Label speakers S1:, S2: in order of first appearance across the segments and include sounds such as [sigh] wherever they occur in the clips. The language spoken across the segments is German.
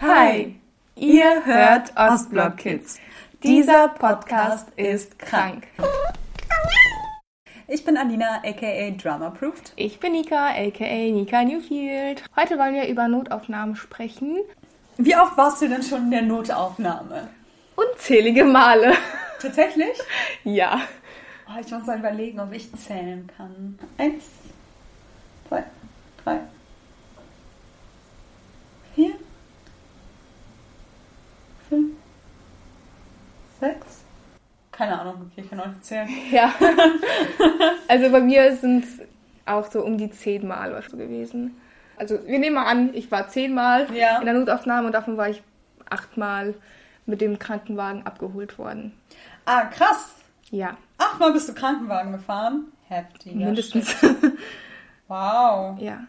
S1: Hi, ihr hört Ostblock Kids. Dieser Podcast ist krank.
S2: Ich bin Alina, aka Drama Proofed.
S1: Ich bin Nika, aka Nika Newfield. Heute wollen wir über Notaufnahmen sprechen.
S2: Wie oft warst du denn schon in der Notaufnahme?
S1: Unzählige Male.
S2: Tatsächlich? [laughs]
S1: Ja.
S2: Oh, ich muss mal überlegen, ob ich zählen kann. Eins, zwei, drei, vier, fünf, sechs. Keine Ahnung, okay, ich kann auch nicht zählen. [laughs]
S1: Ja. Also bei mir sind es auch so um die zehn Mal was so gewesen. Also wir nehmen mal an, ich war zehnmal
S2: Ja.
S1: in der Notaufnahme und davon war ich achtmal mit dem Krankenwagen abgeholt worden.
S2: Ah, krass.
S1: Ja,
S2: Achtmal bist du Krankenwagen gefahren. Heftig.
S1: mindestens.
S2: Wow.
S1: ja.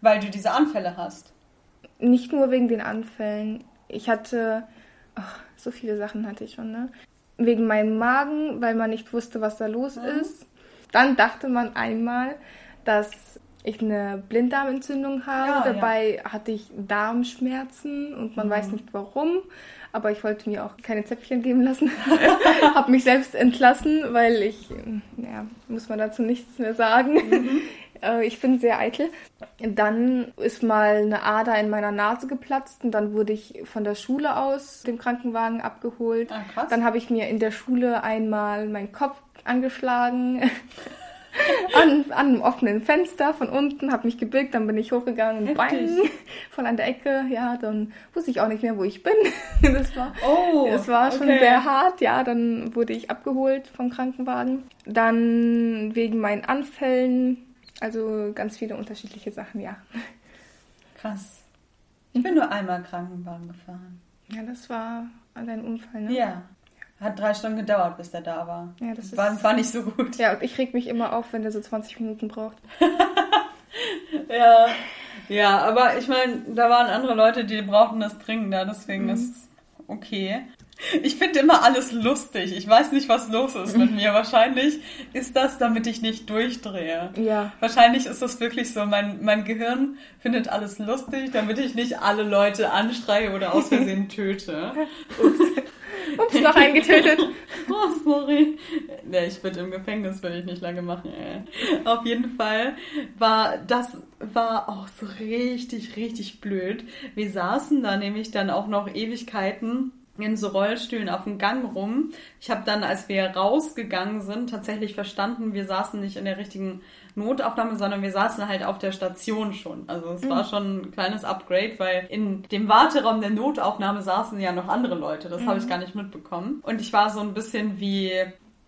S2: Weil du diese Anfälle hast.
S1: Nicht nur wegen den Anfällen. Ich hatte, ach, so viele Sachen hatte ich schon, ne? Wegen meinem Magen, weil man nicht wusste, was da los ist. Dann dachte man einmal, dass ich eine Blinddarmentzündung habe.
S2: Ja, ja.
S1: Dabei hatte ich Darmschmerzen und man weiß nicht warum. Aber ich wollte mir auch keine Zäpfchen geben lassen. [laughs] habe mich selbst entlassen, weil ich, ja, muss man dazu nichts mehr sagen. Äh, Ich bin sehr eitel. Dann ist mal eine Ader in meiner Nase geplatzt und dann wurde ich von der Schule aus dem Krankenwagen abgeholt.
S2: Ah, krass.
S1: Dann habe ich mir in der Schule einmal meinen Kopf angeschlagen. [laughs] an, an einem offenen Fenster von unten, habe mich gebückt, dann bin ich hochgegangen bang, [laughs] voll an der Ecke. Ja, dann wusste ich auch nicht mehr, wo ich bin. [laughs] Das war,
S2: Oh,
S1: das war schon
S2: okay.
S1: sehr hart. Ja, dann wurde ich abgeholt vom Krankenwagen. Dann wegen meinen Anfällen, also ganz viele unterschiedliche Sachen, ja.
S2: Krass. Ich bin nur einmal Krankenwagen gefahren.
S1: Ja, das war dein Unfall, ne?
S2: Ja. Hat drei Stunden gedauert, bis der da war.
S1: Ja, das ist-
S2: war, war nicht so gut.
S1: Ja, und ich reg mich immer auf, wenn der so 20 Minuten braucht. [laughs]
S2: Ja. Ja, aber ich meine, da waren andere Leute, die brauchten das dringender, deswegen ist es okay. Ich finde immer alles lustig. Ich weiß nicht, was los ist mit mir. Wahrscheinlich ist das, damit ich nicht durchdrehe.
S1: Ja.
S2: Wahrscheinlich ist das wirklich so. Mein, mein Gehirn findet alles lustig, damit ich nicht alle Leute anstreie oder aus Versehen [laughs] töte.
S1: Ups, noch eingetötet. [laughs]
S2: Oh, sorry. Nee, ich würde im Gefängnis, würde ich nicht lange machen, ey. Auf jeden Fall war, das war auch so richtig, richtig blöd. Wir saßen da nämlich dann auch noch Ewigkeiten in so Rollstühlen auf dem Gang rum. Ich habe dann, als wir rausgegangen sind, tatsächlich verstanden, wir saßen nicht in der richtigen Notaufnahme, sondern wir saßen halt auf der Station schon. Also es war schon ein kleines Upgrade, weil in dem Warteraum der Notaufnahme saßen ja noch andere Leute. Das habe ich gar nicht mitbekommen. Und ich war so ein bisschen wie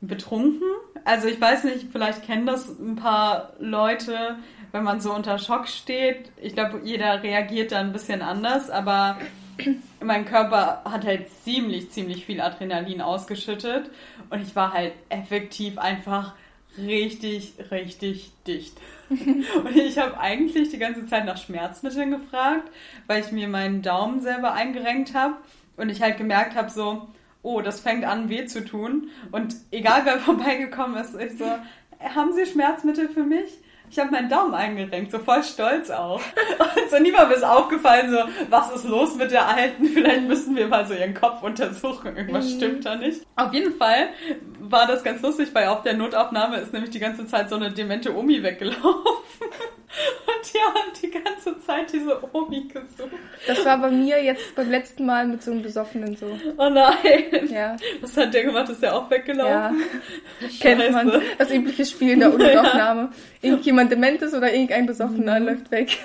S2: betrunken. Also ich weiß nicht, vielleicht kennen das ein paar Leute, wenn man so unter Schock steht. Ich glaube, jeder reagiert da ein bisschen anders, aber [clears throat] mein Körper hat halt ziemlich, ziemlich viel Adrenalin ausgeschüttet und ich war halt effektiv einfach richtig, richtig dicht. [laughs] Und ich habe eigentlich die ganze Zeit nach Schmerzmitteln gefragt, weil ich mir meinen Daumen selber eingerenkt habe und ich halt gemerkt habe, so, oh, das fängt an weh zu tun. Und egal wer [laughs] vorbeigekommen ist, ich so, haben Sie Schmerzmittel für mich? Ich habe meinen Daumen eingerenkt, so voll stolz auch. Und so niemand ist aufgefallen, so, was ist los mit der Alten? Vielleicht müssen wir mal so ihren Kopf untersuchen. Irgendwas stimmt da nicht. Auf jeden Fall war das ganz lustig, weil auf der Notaufnahme ist nämlich die ganze Zeit so eine demente Omi weggelaufen. Und die haben die ganze Zeit diese Omi gesucht.
S1: Das war bei mir jetzt beim letzten Mal mit so einem Besoffenen so.
S2: Oh nein.
S1: Ja.
S2: Was hat der gemacht? Ist der auch
S1: Ja.
S2: weggelaufen?
S1: Kennt man. Das übliche Spiel in der [laughs] Notaufnahme. Irgendjemand dement ist oder irgendein Besoffener läuft weg.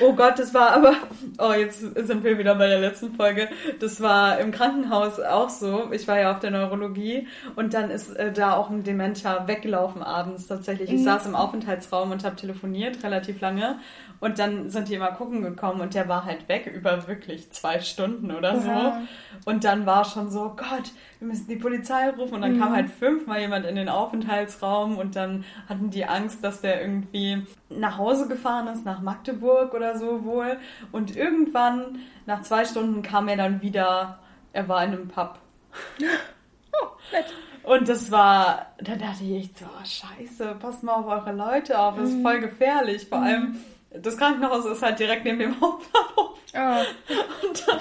S2: Oh Gott, das war aber. Oh, jetzt sind wir wieder bei der letzten Folge. Das war im Krankenhaus auch so. Ich war ja auf der Neurologie und dann ist äh, da auch ein Dementer weggelaufen abends tatsächlich. Ich saß im Aufenthaltsraum und habe telefoniert, relativ lange. Und dann sind die immer gucken gekommen und der war halt weg über wirklich zwei Stunden oder so.
S1: Oha.
S2: Und dann war schon so, Gott, wir müssen die Polizei rufen. Und dann kam halt fünfmal jemand in den Aufenthaltsraum und dann hatten die Angst, dass der irgendwie nach Hause gefahren ist, nach Magdeburg oder so wohl. Und irgendwann, nach zwei Stunden, kam er dann wieder, er war in einem Pub. [laughs]
S1: Oh, nett.
S2: Und das war, da dachte ich echt so, oh, scheiße, passt mal auf eure Leute auf, das ist voll gefährlich. Vor allem, das Krankenhaus ist halt direkt neben dem [laughs] Hauptbahnhof. Oh. Und dann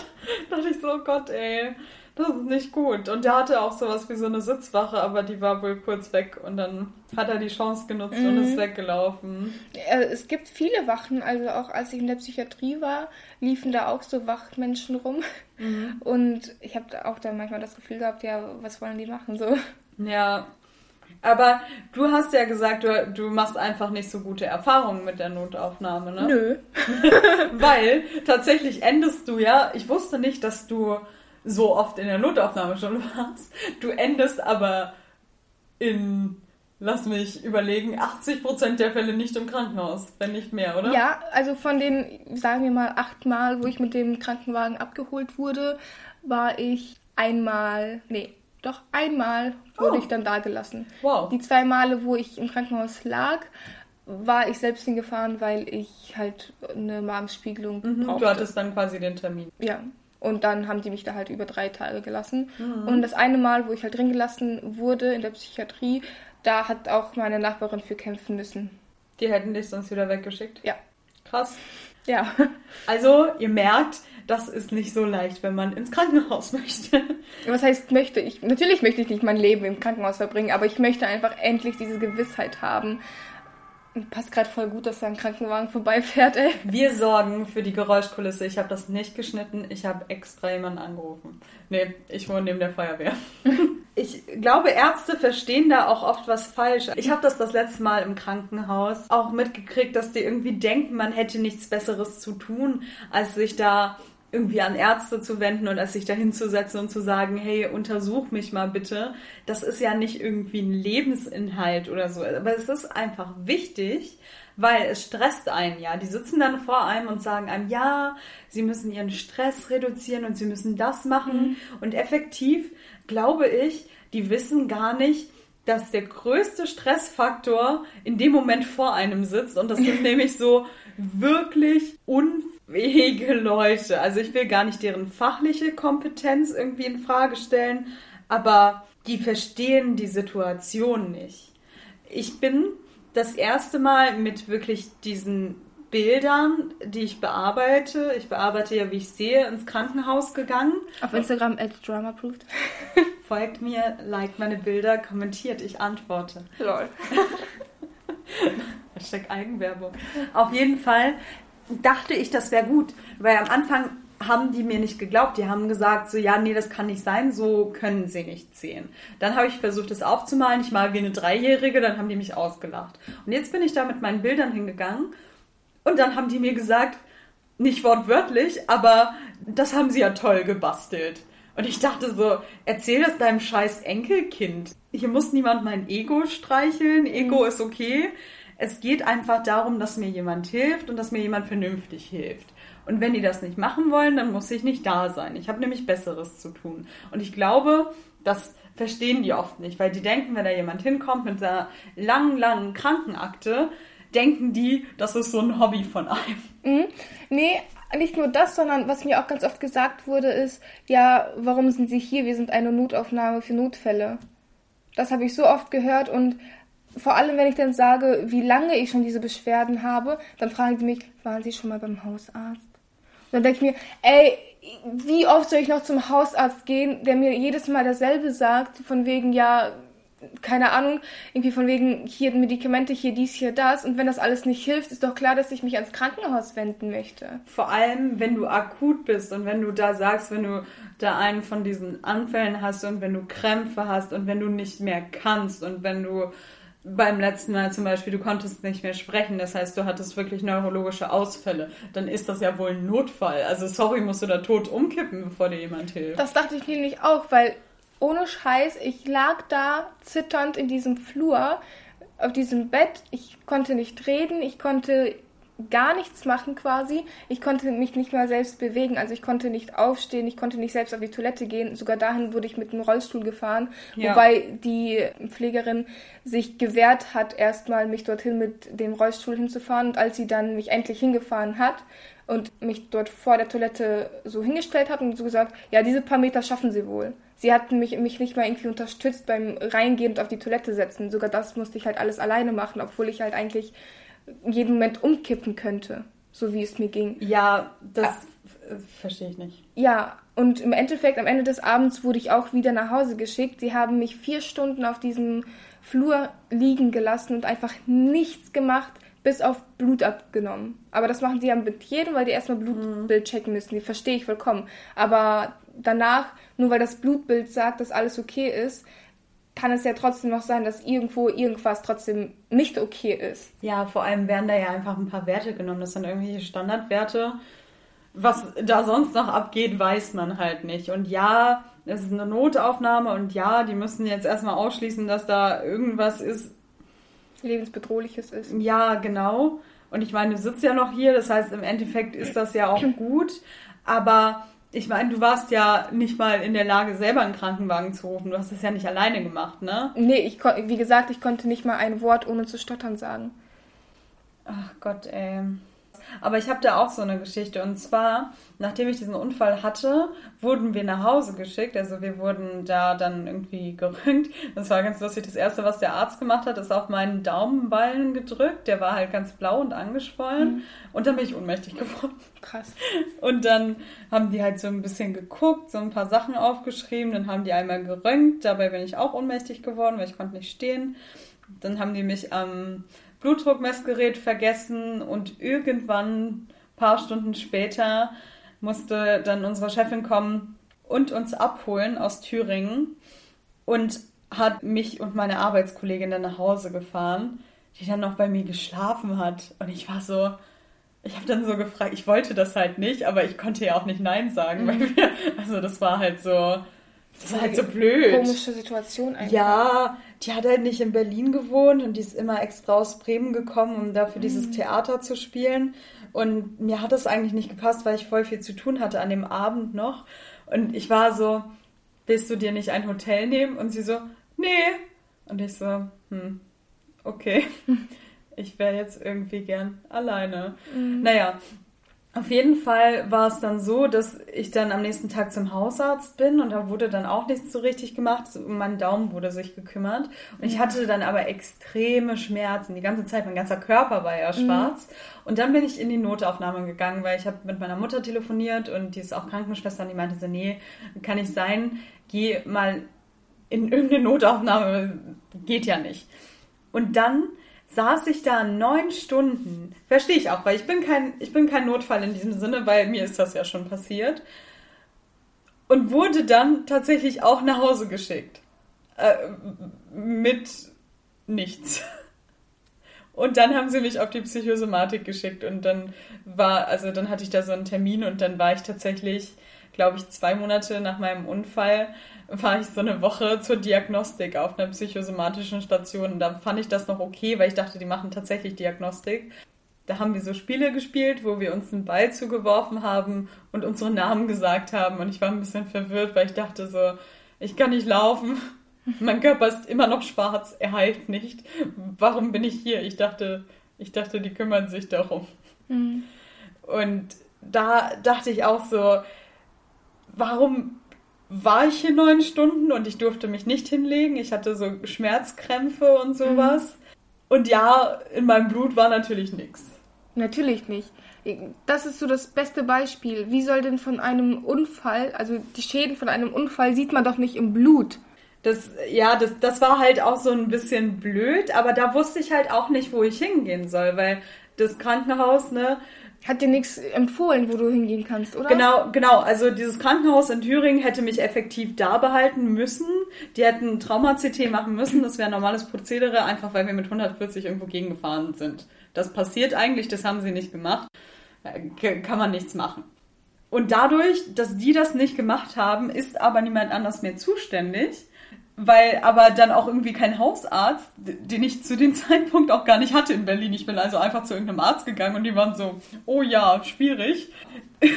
S2: dachte ich so, oh Gott, ey, das ist nicht gut. Und der hatte auch sowas wie so eine Sitzwache, aber die war wohl kurz weg und dann hat er die Chance genutzt mhm. und ist weggelaufen.
S1: Es gibt viele Wachen, also auch als ich in der Psychiatrie war, liefen da auch so Wachmenschen rum. Mhm. Und ich habe auch dann manchmal das Gefühl gehabt, ja, was wollen die machen so?
S2: Ja, aber du hast ja gesagt, du, du machst einfach nicht so gute Erfahrungen mit der Notaufnahme, ne?
S1: Nö. [laughs]
S2: Weil tatsächlich endest du ja, ich wusste nicht, dass du so oft in der Notaufnahme schon [laughs] warst. Du endest aber in, lass mich überlegen, 80% der Fälle nicht im Krankenhaus, wenn nicht mehr, oder?
S1: Ja, also von den, sagen wir mal, acht Mal, wo ich mit dem Krankenwagen abgeholt wurde, war ich einmal, nee, doch einmal wurde oh. ich dann da gelassen.
S2: Wow.
S1: Die zwei Male, wo ich im Krankenhaus lag, war ich selbst hingefahren, weil ich halt eine Magenspiegelung
S2: mhm, brauchte. Du hattest dann quasi den Termin.
S1: Ja. Und dann haben die mich da halt über drei Tage gelassen. Mhm. Und das eine Mal, wo ich halt drin gelassen wurde in der Psychiatrie, da hat auch meine Nachbarin für kämpfen müssen.
S2: Die hätten dich sonst wieder weggeschickt?
S1: Ja.
S2: Krass.
S1: Ja. [laughs]
S2: Also, ihr merkt, das ist nicht so leicht, wenn man ins Krankenhaus [laughs] möchte.
S1: Was heißt möchte ich? Natürlich möchte ich nicht mein Leben im Krankenhaus verbringen, aber ich möchte einfach endlich diese Gewissheit haben, Passt gerade voll gut, dass da ein Krankenwagen vorbeifährt, ey.
S2: Wir sorgen für die Geräuschkulisse. Ich habe das nicht geschnitten. Ich habe extra jemanden angerufen. Nee, ich wohne neben der Feuerwehr. [laughs] Ich glaube, Ärzte verstehen da auch oft was falsch. Ich habe das das letzte Mal im Krankenhaus auch mitgekriegt, dass die irgendwie denken, man hätte nichts Besseres zu tun, als sich da irgendwie an Ärzte zu wenden und sich da hinzusetzen und zu sagen, hey, untersuch mich mal bitte. Das ist ja nicht irgendwie ein Lebensinhalt oder so. Aber es ist einfach wichtig, weil es stresst einen ja. Die sitzen dann vor einem und sagen einem, ja, sie müssen ihren Stress reduzieren und sie müssen das machen. Mhm. Und effektiv glaube ich, die wissen gar nicht, dass der größte Stressfaktor in dem Moment vor einem sitzt. Und das [laughs] sind nämlich so wirklich unfassbar fähige Leute. Also ich will gar nicht deren fachliche Kompetenz irgendwie in Frage stellen, aber die verstehen die Situation nicht. Ich bin das erste Mal mit wirklich diesen Bildern, die ich bearbeite, ich bearbeite ja, wie ich sehe, ins Krankenhaus gegangen.
S1: Auf Instagram at dramapproved. [laughs]
S2: Folgt mir, liked meine Bilder, kommentiert, ich antworte.
S1: Lol. [laughs]
S2: Hashtag Eigenwerbung. Auf jeden Fall dachte ich, das wäre gut, weil am Anfang haben die mir nicht geglaubt. Die haben gesagt, so, ja, nee, das kann nicht sein, so können sie nicht sehen. Dann habe ich versucht, das aufzumalen. Ich mal wie eine Dreijährige, dann haben die mich ausgelacht. Und jetzt bin ich da mit meinen Bildern hingegangen und dann haben die mir gesagt, nicht wortwörtlich, aber das haben sie ja toll gebastelt. Und ich dachte so, erzähl das deinem scheiß Enkelkind. Hier muss niemand mein Ego streicheln. Ego mhm. ist okay. Es geht einfach darum, dass mir jemand hilft und dass mir jemand vernünftig hilft. Und wenn die das nicht machen wollen, dann muss ich nicht da sein. Ich habe nämlich Besseres zu tun. Und ich glaube, das verstehen die oft nicht, weil die denken, wenn da jemand hinkommt mit einer langen, langen Krankenakte, denken die, das ist so ein Hobby von einem.
S1: Mhm. Nee, nicht nur das, sondern was mir auch ganz oft gesagt wurde, ist, ja, warum sind Sie hier? Wir sind eine Notaufnahme für Notfälle. Das habe ich so oft gehört und vor allem, wenn ich dann sage, wie lange ich schon diese Beschwerden habe, dann fragen sie mich, waren Sie schon mal beim Hausarzt? Und dann denke ich mir, ey, wie oft soll ich noch zum Hausarzt gehen, der mir jedes Mal dasselbe sagt, von wegen, ja, keine Ahnung, irgendwie von wegen hier Medikamente, hier dies, hier das. Und wenn das alles nicht hilft, ist doch klar, dass ich mich ans Krankenhaus wenden möchte.
S2: Vor allem, wenn du akut bist und wenn du da sagst, wenn du da einen von diesen Anfällen hast und wenn du Krämpfe hast und wenn du nicht mehr kannst und wenn du beim letzten Mal zum Beispiel, du konntest nicht mehr sprechen, das heißt, du hattest wirklich neurologische Ausfälle, dann ist das ja wohl ein Notfall. Also sorry, musst du da tot umkippen, bevor dir jemand hilft.
S1: Das dachte ich nämlich auch, weil ohne Scheiß, ich lag da zitternd in diesem Flur, auf diesem Bett, ich konnte nicht reden, ich konnte gar nichts machen quasi. Ich konnte mich nicht mal selbst bewegen, also ich konnte nicht aufstehen, ich konnte nicht selbst auf die Toilette gehen. Sogar dahin wurde ich mit einem Rollstuhl gefahren, ja. wobei die Pflegerin sich gewehrt hat, erstmal mich dorthin mit dem Rollstuhl hinzufahren und als sie dann mich endlich hingefahren hat und mich dort vor der Toilette so hingestellt hat und so gesagt, ja, diese paar Meter schaffen sie wohl. Sie hatten mich, mich nicht mal irgendwie unterstützt beim Reingehen und auf die Toilette setzen. Sogar das musste ich halt alles alleine machen, obwohl ich halt eigentlich jeden Moment umkippen könnte, so wie es mir ging.
S2: Ja, das Verstehe ich nicht.
S1: Ja, und im Endeffekt, am Ende des Abends wurde ich auch wieder nach Hause geschickt. Sie haben mich vier Stunden auf diesem Flur liegen gelassen und einfach nichts gemacht, bis auf Blut abgenommen. Aber das machen sie ja mit jedem, weil die erstmal Blutbild mhm. checken müssen. Die verstehe ich vollkommen. Aber danach, nur weil das Blutbild sagt, dass alles okay ist, kann es ja trotzdem noch sein, dass irgendwo irgendwas trotzdem nicht okay ist.
S2: Ja, vor allem werden da ja einfach ein paar Werte genommen. Das sind irgendwelche Standardwerte. Was da sonst noch abgeht, weiß man halt nicht. Und ja, es ist eine Notaufnahme und ja, die müssen jetzt erstmal ausschließen, dass da irgendwas ist.
S1: Lebensbedrohliches ist.
S2: Ja, genau. Und ich meine, du sitzt ja noch hier, das heißt, im Endeffekt ist das ja auch [clears throat] gut. Aber ich meine, du warst ja nicht mal in der Lage, selber einen Krankenwagen zu rufen. Du hast das ja nicht alleine gemacht, ne?
S1: Nee, ich wie gesagt, ich konnte nicht mal ein Wort ohne zu stottern sagen.
S2: Ach Gott, ey. Aber ich habe da auch so eine Geschichte. Und zwar, nachdem ich diesen Unfall hatte, wurden wir nach Hause geschickt. Also wir wurden da dann irgendwie gerönt. Das war ganz lustig. Das Erste, was der Arzt gemacht hat, ist auf meinen Daumenballen gedrückt. Der war halt ganz blau und angeschwollen. Mhm. Und dann bin ich ohnmächtig geworden.
S1: Krass.
S2: Und dann haben die halt so ein bisschen geguckt, so ein paar Sachen aufgeschrieben. Dann haben die einmal gerönt. Dabei bin ich auch ohnmächtig geworden, weil ich konnte nicht stehen. Dann haben die mich am... Ähm, Blutdruckmessgerät vergessen und irgendwann, ein paar Stunden später, musste dann unsere Chefin kommen und uns abholen aus Thüringen und hat mich und meine Arbeitskollegin dann nach Hause gefahren, die dann noch bei mir geschlafen hat. Und ich war so, ich habe dann so gefragt, ich wollte das halt nicht, aber ich konnte ja auch nicht Nein sagen, mhm. weil wir, also das war halt so, das war halt so blöd.
S1: Komische Situation
S2: eigentlich. Ja, die hat halt nicht in Berlin gewohnt und die ist immer extra aus Bremen gekommen, um dafür mhm. dieses Theater zu spielen. Und mir hat das eigentlich nicht gepasst, weil ich voll viel zu tun hatte an dem Abend noch. Und ich war so, willst du dir nicht ein Hotel nehmen? Und sie so, nee. Und ich so, hm, okay. [laughs] Ich wäre jetzt irgendwie gern alleine. Mhm. Naja, auf jeden Fall war es dann so, dass ich dann am nächsten Tag zum Hausarzt bin und da wurde dann auch nichts so richtig gemacht. Um meinen Daumen wurde sich gekümmert. Und ich hatte dann aber extreme Schmerzen. Die ganze Zeit, mein ganzer Körper war ja mhm. schwarz. Mhm. Und dann bin ich in die Notaufnahme gegangen, weil ich habe mit meiner Mutter telefoniert und die ist auch Krankenschwester und die meinte so, nee, kann nicht sein, geh mal in irgendeine Notaufnahme, geht ja nicht. Und dann saß ich da neun Stunden. Verstehe ich auch, weil ich bin kein, ich bin kein Notfall in diesem Sinne, weil mir ist das ja schon passiert. Und wurde dann tatsächlich auch nach Hause geschickt. Äh, mit nichts. Und dann haben sie mich auf die Psychosomatik geschickt und dann war, also dann hatte ich da so einen Termin und dann war ich tatsächlich, glaube ich, zwei Monate nach meinem Unfall war ich so eine Woche zur Diagnostik auf einer psychosomatischen Station. Und da fand ich das noch okay, weil ich dachte, die machen tatsächlich Diagnostik. Da haben wir so Spiele gespielt, wo wir uns einen Ball zugeworfen haben und unsere Namen gesagt haben. Und ich war ein bisschen verwirrt, weil ich dachte so, ich kann nicht laufen. Mein Körper ist immer noch schwarz, er heilt nicht. Warum bin ich hier? Ich dachte, ich dachte, die kümmern sich darum. Mhm. Und da dachte ich auch so, warum war ich hier neun Stunden und ich durfte mich nicht hinlegen. Ich hatte so Schmerzkrämpfe und sowas. Mhm. Und ja, in meinem Blut war natürlich nichts.
S1: Natürlich nicht. Das ist so das beste Beispiel. Wie soll denn von einem Unfall, also die Schäden von einem Unfall sieht man doch nicht im Blut.
S2: Das, ja, das, das war halt auch so ein bisschen blöd, aber da wusste ich halt auch nicht, wo ich hingehen soll, weil das Krankenhaus, ne,
S1: hat dir nichts empfohlen, wo du hingehen kannst, oder?
S2: Genau, genau. Also dieses Krankenhaus in Thüringen hätte mich effektiv da behalten müssen. Die hätten Trauma-CT machen müssen. Das wäre ein normales Prozedere, einfach weil wir mit 140 irgendwo gegengefahren sind. Das passiert eigentlich, das haben sie nicht gemacht. Kann man nichts machen. Und dadurch, dass die das nicht gemacht haben, ist aber niemand anders mehr zuständig weil aber dann auch irgendwie kein Hausarzt, den ich zu dem [laughs] Zeitpunkt auch gar nicht hatte in Berlin. Ich bin also einfach zu irgendeinem Arzt gegangen und die waren so, oh ja, schwierig. [laughs]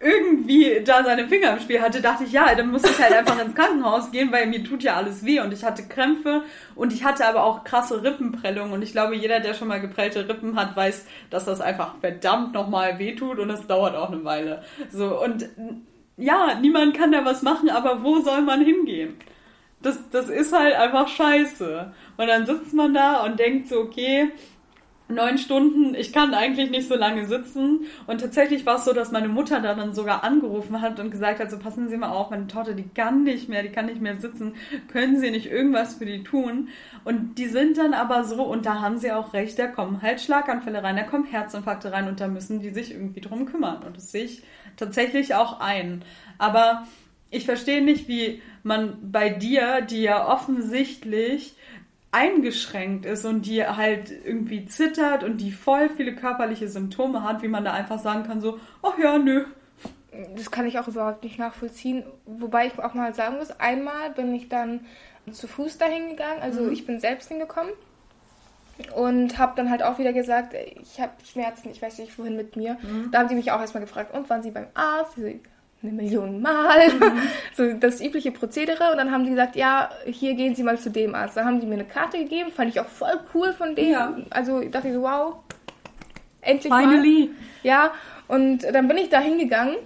S2: irgendwie da seine Finger im Spiel hatte, dachte ich, ja, dann muss ich halt einfach ins Krankenhaus gehen, weil mir tut ja alles weh und ich hatte Krämpfe und ich hatte aber auch krasse Rippenprellungen und ich glaube, jeder, der schon mal geprellte Rippen hat, weiß, dass das einfach verdammt nochmal weh tut und es dauert auch eine Weile. So und ja, niemand kann da was machen, aber wo soll man hingehen? Das, das ist halt einfach scheiße. Und dann sitzt man da und denkt so, okay, neun Stunden, ich kann eigentlich nicht so lange sitzen. Und tatsächlich war es so, dass meine Mutter da dann sogar angerufen hat und gesagt hat, so passen Sie mal auf, meine Tochter, die kann nicht mehr, die kann nicht mehr sitzen, können Sie nicht irgendwas für die tun? Und die sind dann aber so, und da haben sie auch recht, da kommen halt Schlaganfälle rein, da kommen Herzinfarkte rein und da müssen die sich irgendwie drum kümmern. Und das sehe ich tatsächlich auch ein. Aber ich verstehe nicht, wie man bei dir, die ja offensichtlich eingeschränkt ist und die halt irgendwie zittert und die voll viele körperliche Symptome hat, wie man da einfach sagen kann, so, ach ja, nö.
S1: Das kann ich auch überhaupt nicht nachvollziehen. Wobei ich auch mal sagen muss, einmal bin ich dann zu Fuß dahin gegangen, also mhm. ich bin selbst hingekommen und habe dann halt auch wieder gesagt, ich habe Schmerzen, ich weiß nicht wohin mit mir. Mhm. Da haben die mich auch erstmal gefragt, und waren sie beim Arzt? Eine Million Mal. Mhm. [laughs] so das übliche Prozedere. Und dann haben die gesagt, ja, hier gehen Sie mal zu dem Arzt. Da haben die mir eine Karte gegeben, fand ich auch voll cool von denen. Ja. Also dachte ich so, wow, endlich Finally. Mal. Ja, und dann bin ich da hingegangen.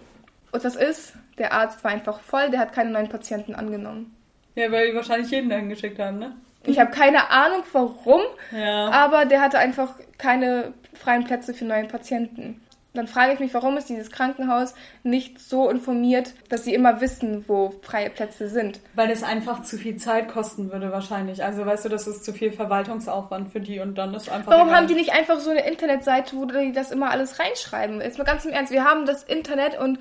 S1: Und das ist, der Arzt war einfach voll, der hat keine neuen Patienten angenommen.
S2: Ja, weil die wahrscheinlich jeden dahin geschickt haben, ne?
S1: Ich habe keine Ahnung warum, ja. aber der hatte einfach keine freien Plätze für neue Patienten dann frage ich mich, warum ist dieses Krankenhaus nicht so informiert, dass sie immer wissen, wo freie Plätze sind?
S2: Weil es einfach zu viel Zeit kosten würde wahrscheinlich. Also weißt du, das ist zu viel Verwaltungsaufwand für die und dann ist einfach.
S1: Warum haben die nicht einfach so eine Internetseite, wo die das immer alles reinschreiben? Jetzt mal ganz im Ernst, wir haben das Internet und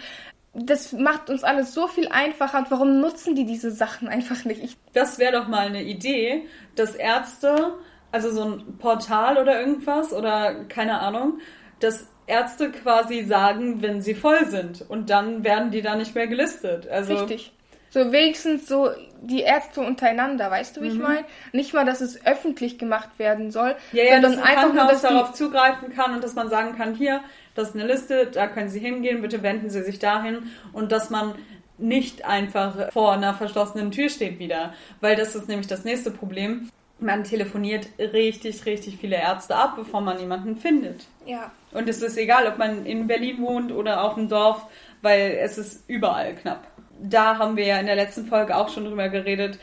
S1: das macht uns alles so viel einfacher. Und warum nutzen die diese Sachen einfach nicht? Ich
S2: das wäre doch mal eine Idee, dass Ärzte, also so ein Portal oder irgendwas oder keine Ahnung, dass Ärzte quasi sagen, wenn sie voll sind. Und dann werden die da nicht mehr gelistet. Also
S1: Richtig. So wenigstens so die Ärzte untereinander, weißt du, wie mhm. ich meine? Nicht mal, dass es öffentlich gemacht werden soll,
S2: ja, ja, sondern dass ein einfach nur, dass darauf zugreifen kann und dass man sagen kann, hier, das ist eine Liste, da können Sie hingehen, bitte wenden Sie sich dahin und dass man nicht einfach vor einer verschlossenen Tür steht wieder, weil das ist nämlich das nächste Problem. Man telefoniert richtig, richtig viele Ärzte ab, bevor man jemanden findet.
S1: Ja.
S2: Und es ist egal, ob man in Berlin wohnt oder auf dem Dorf, weil es ist überall knapp. Da haben wir ja in der letzten Folge auch schon drüber geredet.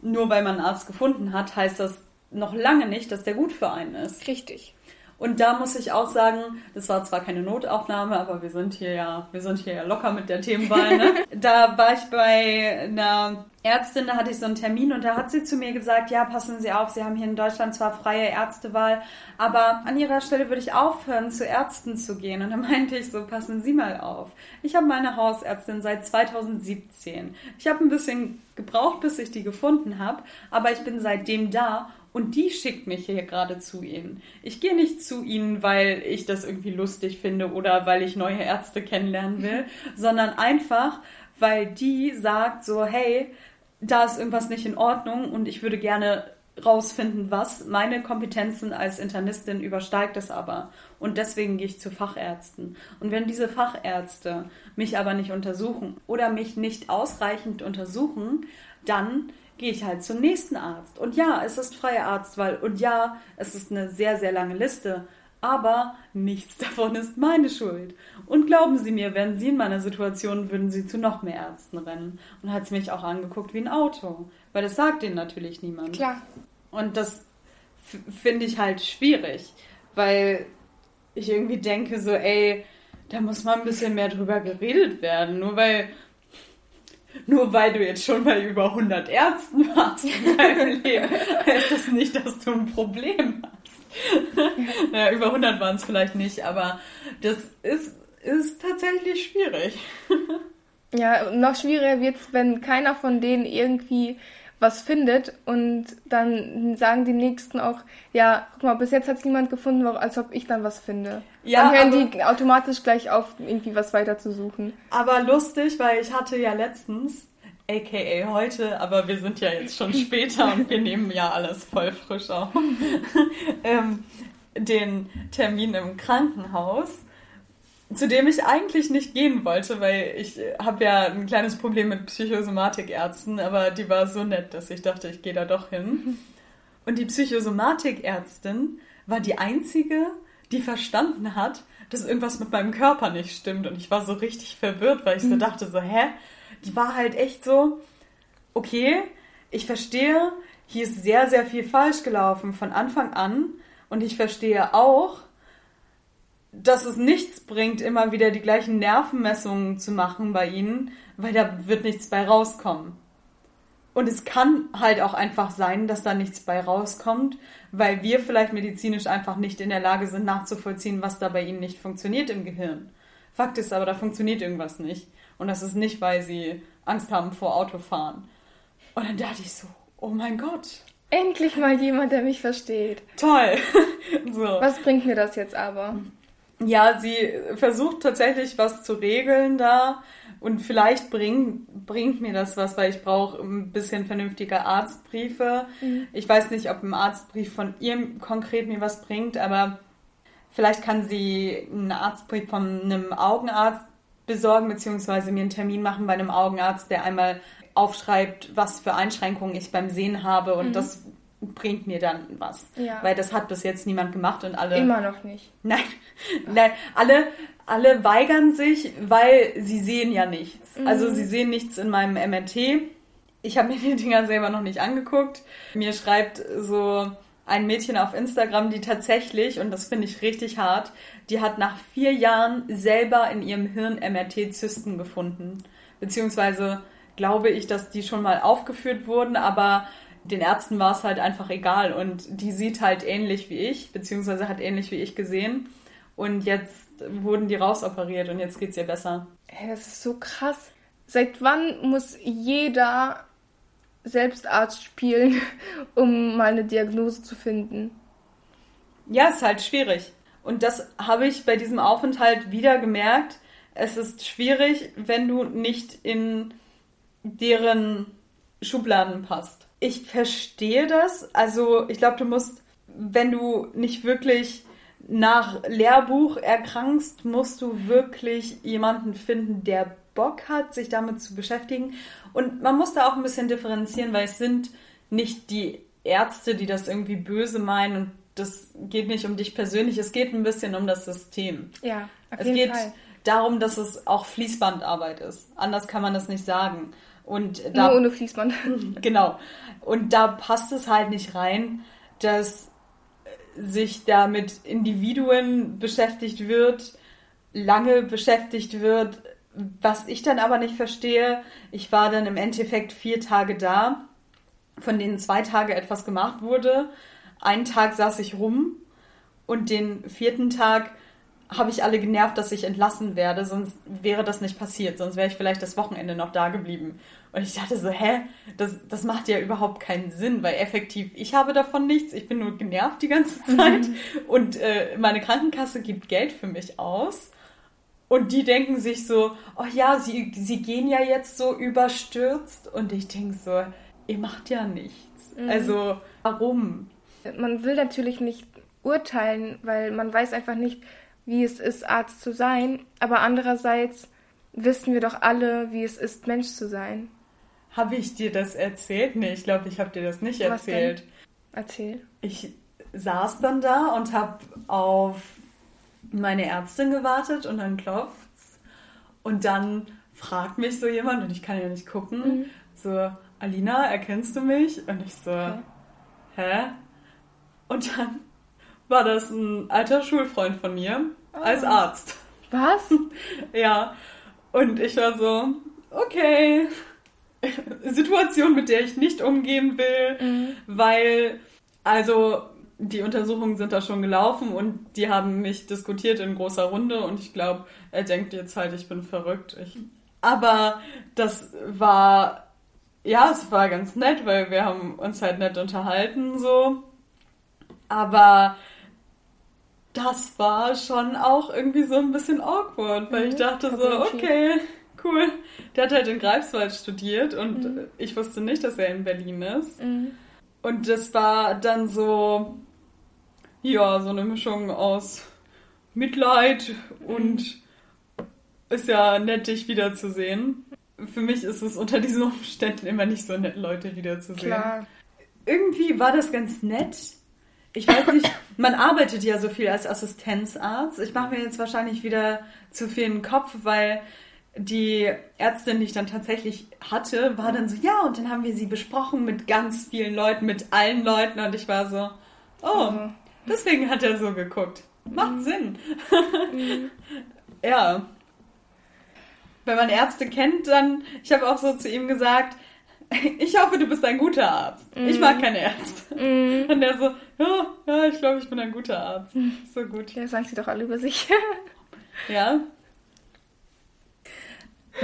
S2: Nur weil man einen Arzt gefunden hat, heißt das noch lange nicht, dass der gut für einen ist.
S1: Richtig.
S2: Und da muss ich auch sagen, das war zwar keine Notaufnahme, aber wir sind hier ja, wir sind hier ja locker mit der Themenwahl. Ne? [laughs] da war ich bei einer Ärztin, da hatte ich so einen Termin und da hat sie zu mir gesagt, ja, passen Sie auf, Sie haben hier in Deutschland zwar freie Ärztewahl, aber an Ihrer Stelle würde ich aufhören, zu Ärzten zu gehen. Und da meinte ich so, passen Sie mal auf. Ich habe meine Hausärztin seit 2017. Ich habe ein bisschen gebraucht, bis ich die gefunden habe, aber ich bin seitdem da und die schickt mich hier gerade zu ihnen. Ich gehe nicht zu ihnen, weil ich das irgendwie lustig finde oder weil ich neue Ärzte kennenlernen will, [laughs] sondern einfach, weil die sagt so, hey, da ist irgendwas nicht in Ordnung und ich würde gerne rausfinden, was. Meine Kompetenzen als Internistin übersteigt es aber. Und deswegen gehe ich zu Fachärzten. Und wenn diese Fachärzte mich aber nicht untersuchen oder mich nicht ausreichend untersuchen, dann gehe ich halt zum nächsten Arzt. Und ja, es ist freie Arztwahl und ja, es ist eine sehr, sehr lange Liste. Aber nichts [laughs] davon ist meine Schuld. Und glauben Sie mir, wären Sie in meiner Situation, würden Sie zu noch mehr Ärzten rennen. Und hat sie mich auch angeguckt wie ein Auto. Weil das sagt Ihnen natürlich niemand.
S1: Klar.
S2: Und das finde ich halt schwierig. Weil ich irgendwie denke so, ey, da muss mal ein bisschen mehr drüber geredet werden. Nur weil nur weil du jetzt schon bei über 100 Ärzten warst in deinem [laughs] Leben, heißt das nicht, dass du ein Problem hast. naja, über 100 waren es vielleicht nicht, aber das ist, ist tatsächlich schwierig. [laughs]
S1: ja, noch schwieriger wird es, wenn keiner von denen irgendwie was findet und dann sagen die Nächsten auch, ja, guck mal, bis jetzt hat es niemand gefunden, als ob ich dann was finde. Ja, dann hören die automatisch gleich auf, irgendwie was weiter zu suchen.
S2: Aber lustig, weil ich hatte ja letztens, aka heute, aber wir sind ja jetzt schon später und wir nehmen ja alles voll frisch auf, [laughs] ähm, den Termin im Krankenhaus zu dem ich eigentlich nicht gehen wollte, weil ich habe ja ein kleines Problem mit Psychosomatikärzten, aber die war so nett, dass ich dachte, ich gehe da doch hin. Und die Psychosomatikärztin war die einzige, die verstanden hat, dass irgendwas mit meinem Körper nicht stimmt. Und ich war so richtig verwirrt, weil ich so mhm. dachte, so, hä? Die war halt echt so, okay, ich verstehe, hier ist sehr, sehr viel falsch gelaufen von Anfang an, Und ich verstehe auch, dass es nichts bringt, immer wieder die gleichen Nervenmessungen zu machen bei ihnen, weil da wird nichts bei rauskommen. Und es kann halt auch einfach sein, dass da nichts bei rauskommt, weil wir vielleicht medizinisch einfach nicht in der Lage sind, nachzuvollziehen, was da bei ihnen nicht funktioniert im Gehirn. Fakt ist aber, da funktioniert irgendwas nicht. Und das ist nicht, weil sie Angst haben vor Autofahren. Und dann dachte ich so, oh mein Gott.
S1: Endlich mal jemand, der mich versteht.
S2: Toll. [laughs]
S1: so. Was bringt mir das jetzt aber?
S2: Ja, sie versucht tatsächlich was zu regeln da und vielleicht bring, bringt mir das was, weil ich brauche ein bisschen vernünftige Arztbriefe. Mhm. Ich weiß nicht, ob ein Arztbrief von ihr konkret mir was bringt, aber vielleicht kann sie einen Arztbrief von einem Augenarzt besorgen, beziehungsweise mir einen Termin machen bei einem Augenarzt, der einmal aufschreibt, was für Einschränkungen ich beim Sehen habe und mhm. das bringt mir dann was. Ja. Weil das hat bis jetzt niemand gemacht und alle.
S1: Immer noch nicht.
S2: Nein, [laughs] nein, alle, alle weigern sich, weil sie sehen ja nichts. Mhm. Also sie sehen nichts in meinem MRT. Ich habe mir [laughs] die Dinger selber noch nicht angeguckt. Mir schreibt so ein Mädchen auf Instagram, die tatsächlich, und das finde ich richtig hart, die hat nach vier Jahren selber in ihrem Hirn MRT-Zysten gefunden. Beziehungsweise glaube ich, dass die schon mal aufgeführt wurden, aber den Ärzten war es halt einfach egal und die sieht halt ähnlich wie ich, beziehungsweise hat ähnlich wie ich gesehen. Und jetzt wurden die rausoperiert und jetzt geht es ihr besser.
S1: Hey, das ist so krass. Seit wann muss jeder Selbstarzt spielen, [laughs] um mal eine Diagnose zu finden?
S2: Ja, ist halt schwierig. Und das habe ich bei diesem Aufenthalt wieder gemerkt. Es ist schwierig, wenn du nicht in deren Schubladen passt. Ich verstehe das. Also ich glaube, du musst, wenn du nicht wirklich nach Lehrbuch erkrankst, musst du wirklich jemanden finden, der Bock hat, sich damit zu beschäftigen. Und man muss da auch ein bisschen differenzieren, weil es sind nicht die Ärzte, die das irgendwie böse meinen und das geht nicht um dich persönlich, es geht ein bisschen um das System.
S1: Ja,
S2: auf es jeden geht Fall. darum, dass es auch Fließbandarbeit ist. Anders kann man das nicht sagen. Und
S1: da, Nur ohne Fließband. [laughs]
S2: Genau. Und da passt es halt nicht rein, dass sich da mit Individuen beschäftigt wird, lange beschäftigt wird. Was ich dann aber nicht verstehe, ich war dann im Endeffekt vier Tage da, von denen zwei Tage etwas gemacht wurde. Einen Tag saß ich rum und den vierten Tag habe ich alle genervt, dass ich entlassen werde, sonst wäre das nicht passiert, sonst wäre ich vielleicht das Wochenende noch da geblieben. Und ich dachte so, hä, das, das macht ja überhaupt keinen Sinn, weil effektiv, ich habe davon nichts, ich bin nur genervt die ganze Zeit mhm. und äh, meine Krankenkasse gibt Geld für mich aus. Und die denken sich so, oh ja, sie, sie gehen ja jetzt so überstürzt. Und ich denke so, ihr macht ja nichts. Mhm. Also, warum?
S1: Man will natürlich nicht urteilen, weil man weiß einfach nicht, wie es ist, Arzt zu sein, aber andererseits wissen wir doch alle, wie es ist, Mensch zu sein.
S2: Habe ich dir das erzählt? Nee, ich glaube, ich habe dir das nicht Was erzählt.
S1: Denn? Erzähl.
S2: Ich saß dann da und habe auf meine Ärztin gewartet und dann klopft's. Und dann fragt mich so jemand und ich kann ja nicht gucken. Mhm. So, Alina, erkennst du mich? Und ich so, okay. hä? Und dann war das ein alter Schulfreund von mir oh. als Arzt.
S1: Was? [laughs]
S2: ja. Und ich war so, okay. Situation, mit der ich nicht umgehen will, mhm. weil, also, die Untersuchungen sind da schon gelaufen und die haben mich diskutiert in großer Runde und ich glaube, er denkt jetzt halt, ich bin verrückt. Ich, aber das war, ja, es war ganz nett, weil wir haben uns halt nett unterhalten, so. Aber das war schon auch irgendwie so ein bisschen awkward, weil mhm, ich dachte so, okay, cool. Der hat halt in Greifswald studiert und mhm. ich wusste nicht, dass er in Berlin ist. Mhm. Und das war dann so, ja, so eine Mischung aus Mitleid und ist ja nett, dich wiederzusehen. Für mich ist es unter diesen Umständen immer nicht so nett, Leute wiederzusehen. Klar. Irgendwie war das ganz nett ich weiß nicht, man arbeitet ja so viel als Assistenzarzt. Ich mache mir jetzt wahrscheinlich wieder zu viel in den Kopf, weil die Ärztin, die ich dann tatsächlich hatte, war dann so, ja, und dann haben wir sie besprochen mit ganz vielen Leuten, mit allen Leuten und ich war so, oh, Deswegen hat er so geguckt. Macht mhm. Sinn. Mhm. [laughs] ja. Wenn man Ärzte kennt, dann, ich habe auch so zu ihm gesagt, [laughs] ich hoffe, du bist ein guter Arzt. Mm. Ich mag mhm. keine Ärzte. Mm. Und der so, ja, ja ich glaube, ich bin ein guter Arzt. Mm. [laughs] So gut.
S1: Ja, sagen sie doch alle über sich. [laughs]
S2: ja.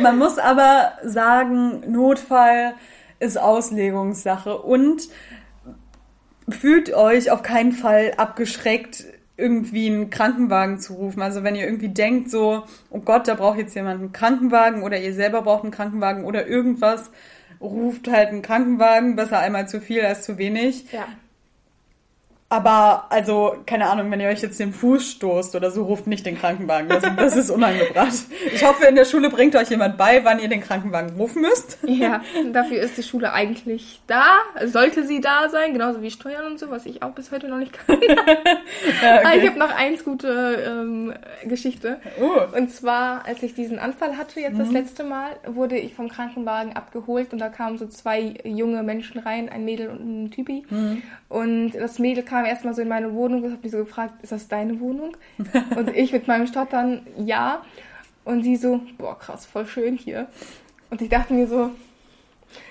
S2: Man muss aber sagen, Notfall ist Auslegungssache und fühlt euch auf keinen Fall abgeschreckt, irgendwie einen Krankenwagen zu rufen. Also wenn ihr irgendwie denkt so, oh Gott, da braucht jetzt jemand einen Krankenwagen oder ihr selber braucht einen Krankenwagen oder irgendwas, ruft halt einen Krankenwagen, besser einmal zu viel als zu wenig. Ja. Aber, also, keine Ahnung, wenn ihr euch jetzt den Fuß stoßt oder so, ruft nicht den Krankenwagen. Das, das ist unangebracht. Ich hoffe, in der Schule bringt euch jemand bei, wann ihr den Krankenwagen rufen müsst.
S1: Ja, dafür ist die Schule eigentlich da. Sollte sie da sein, genauso wie Steuern und so, was ich auch bis heute noch nicht kann. [laughs] ja, okay. Aber ich habe noch eins gute ähm, Geschichte. Uh. Und zwar, als ich diesen Anfall hatte, jetzt mhm. das letzte Mal, wurde ich vom Krankenwagen abgeholt und da kamen so zwei junge Menschen rein, ein Mädel und ein Typi. Mhm. Und das Mädel kam erstmal so in meine Wohnung und hat mich so gefragt, ist das deine Wohnung? und ich mit meinem Stottern, ja. Und sie so, boah, krass, voll schön hier. Und ich dachte mir so,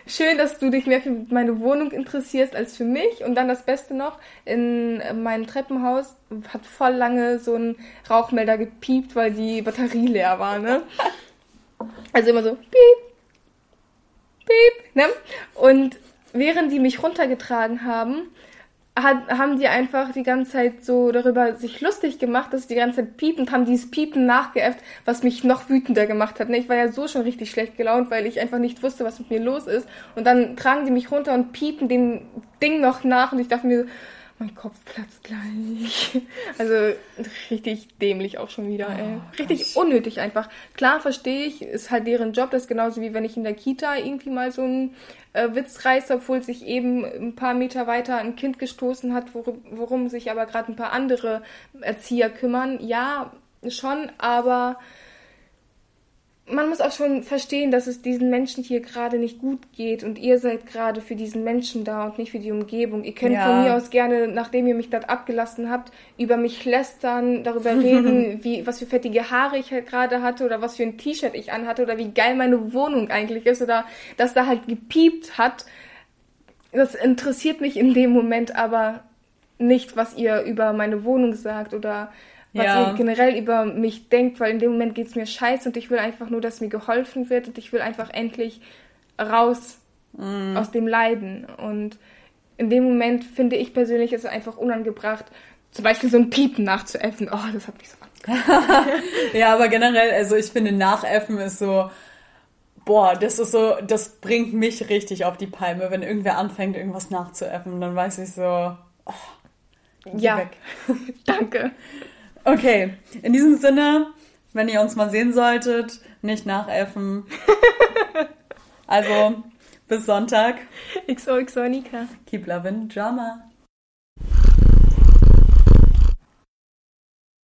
S1: schön, dass du dich mehr für meine Wohnung interessierst als für mich. Und dann das Beste noch, in meinem Treppenhaus hat voll lange so ein Rauchmelder gepiept, weil die Batterie leer war, ne? Also immer so, piep, piep, ne? Und während die mich runtergetragen haben, hat, haben die einfach die ganze Zeit so darüber sich lustig gemacht, dass die ganze Zeit piepen haben dieses Piepen nachgeäfft, was mich noch wütender gemacht hat. Ne? Ich war ja so schon richtig schlecht gelaunt, weil ich einfach nicht wusste, was mit mir los ist. Und dann tragen die mich runter und piepen dem Ding noch nach und ich dachte mir mein Kopf platzt gleich. [laughs] Also richtig dämlich auch schon wieder, ey. Oh, richtig unnötig einfach. Klar verstehe ich, ist halt deren Job. Das ist genauso wie wenn ich in der Kita irgendwie mal so einen äh, Witz reiße, obwohl sich eben ein paar Meter weiter ein Kind gestoßen hat, worum, worum sich aber gerade ein paar andere Erzieher kümmern. Ja, schon, aber man muss auch schon verstehen, dass es diesen Menschen hier gerade nicht gut geht und ihr seid gerade für diesen Menschen da und nicht für die Umgebung. Ihr könnt ja. von mir aus gerne, nachdem ihr mich dort abgelassen habt, über mich lästern, darüber [laughs] reden, wie, was für fettige Haare ich halt gerade hatte oder was für ein T-Shirt ich anhatte oder wie geil meine Wohnung eigentlich ist oder dass da halt gepiept hat. Das interessiert mich in dem Moment aber nicht, was ihr über meine Wohnung sagt oder was ja. ihr generell über mich denkt, weil in dem Moment geht es mir scheiße und ich will einfach nur, dass mir geholfen wird und ich will einfach endlich raus mm. aus dem Leiden. Und in dem Moment finde ich persönlich ist es einfach unangebracht, zum Beispiel so ein Piepen nachzuäffen. Oh, das hat mich so [laughs]
S2: Ja, aber generell, also ich finde, nachäffen ist so, boah, das ist so, das bringt mich richtig auf die Palme, wenn irgendwer anfängt, irgendwas nachzuäffen. Dann weiß ich so, oh,
S1: ja, weg. [laughs] danke.
S2: Okay, in diesem Sinne, wenn ihr uns mal sehen solltet, nicht nachäffen. [laughs] also, bis Sonntag.
S1: XOXO Nika.
S2: Keep loving Drama.